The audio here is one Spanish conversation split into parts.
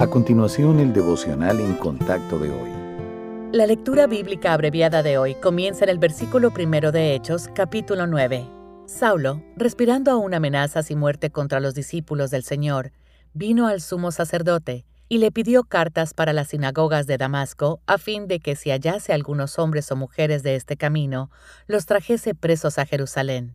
A continuación, el devocional en contacto de hoy. La lectura bíblica abreviada de hoy comienza en el versículo primero de Hechos, capítulo 9. Saulo, respirando aún amenazas y muerte contra los discípulos del Señor, vino al sumo sacerdote y le pidió cartas para las sinagogas de Damasco a fin de que si hallase algunos hombres o mujeres de este camino, los trajese presos a Jerusalén.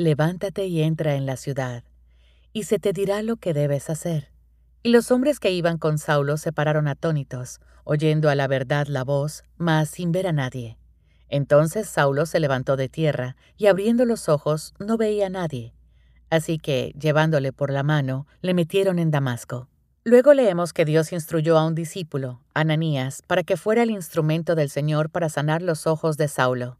levántate y entra en la ciudad, y se te dirá lo que debes hacer. Y los hombres que iban con Saulo se pararon atónitos, oyendo a la verdad la voz, mas sin ver a nadie. Entonces Saulo se levantó de tierra, y abriendo los ojos no veía a nadie. Así que, llevándole por la mano, le metieron en Damasco. Luego leemos que Dios instruyó a un discípulo, Ananías, para que fuera el instrumento del Señor para sanar los ojos de Saulo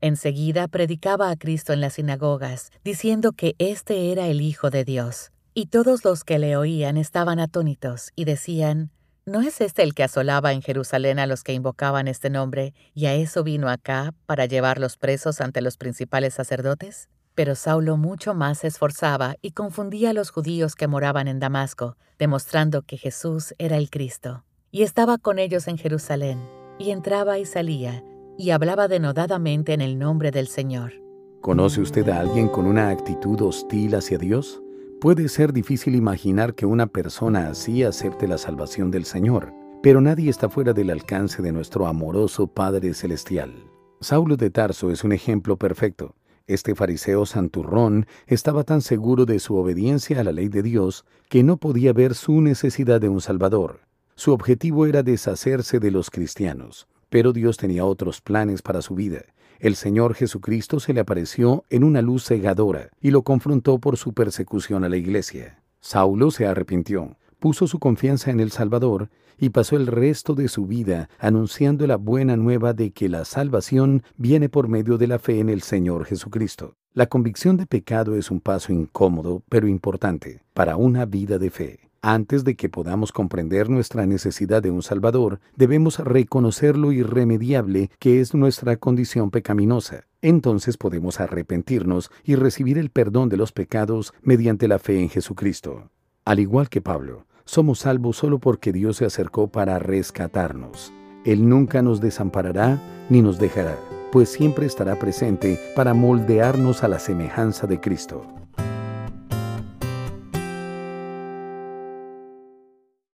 Enseguida predicaba a Cristo en las sinagogas, diciendo que éste era el Hijo de Dios. Y todos los que le oían estaban atónitos y decían, ¿No es este el que asolaba en Jerusalén a los que invocaban este nombre, y a eso vino acá para llevarlos presos ante los principales sacerdotes? Pero Saulo mucho más se esforzaba y confundía a los judíos que moraban en Damasco, demostrando que Jesús era el Cristo. Y estaba con ellos en Jerusalén, y entraba y salía, y hablaba denodadamente en el nombre del Señor. ¿Conoce usted a alguien con una actitud hostil hacia Dios? Puede ser difícil imaginar que una persona así acepte la salvación del Señor, pero nadie está fuera del alcance de nuestro amoroso Padre Celestial. Saulo de Tarso es un ejemplo perfecto. Este fariseo santurrón estaba tan seguro de su obediencia a la ley de Dios que no podía ver su necesidad de un Salvador. Su objetivo era deshacerse de los cristianos. Pero Dios tenía otros planes para su vida. El Señor Jesucristo se le apareció en una luz cegadora y lo confrontó por su persecución a la iglesia. Saulo se arrepintió, puso su confianza en el Salvador y pasó el resto de su vida anunciando la buena nueva de que la salvación viene por medio de la fe en el Señor Jesucristo. La convicción de pecado es un paso incómodo, pero importante, para una vida de fe. Antes de que podamos comprender nuestra necesidad de un Salvador, debemos reconocer lo irremediable que es nuestra condición pecaminosa. Entonces podemos arrepentirnos y recibir el perdón de los pecados mediante la fe en Jesucristo. Al igual que Pablo, somos salvos solo porque Dios se acercó para rescatarnos. Él nunca nos desamparará ni nos dejará, pues siempre estará presente para moldearnos a la semejanza de Cristo.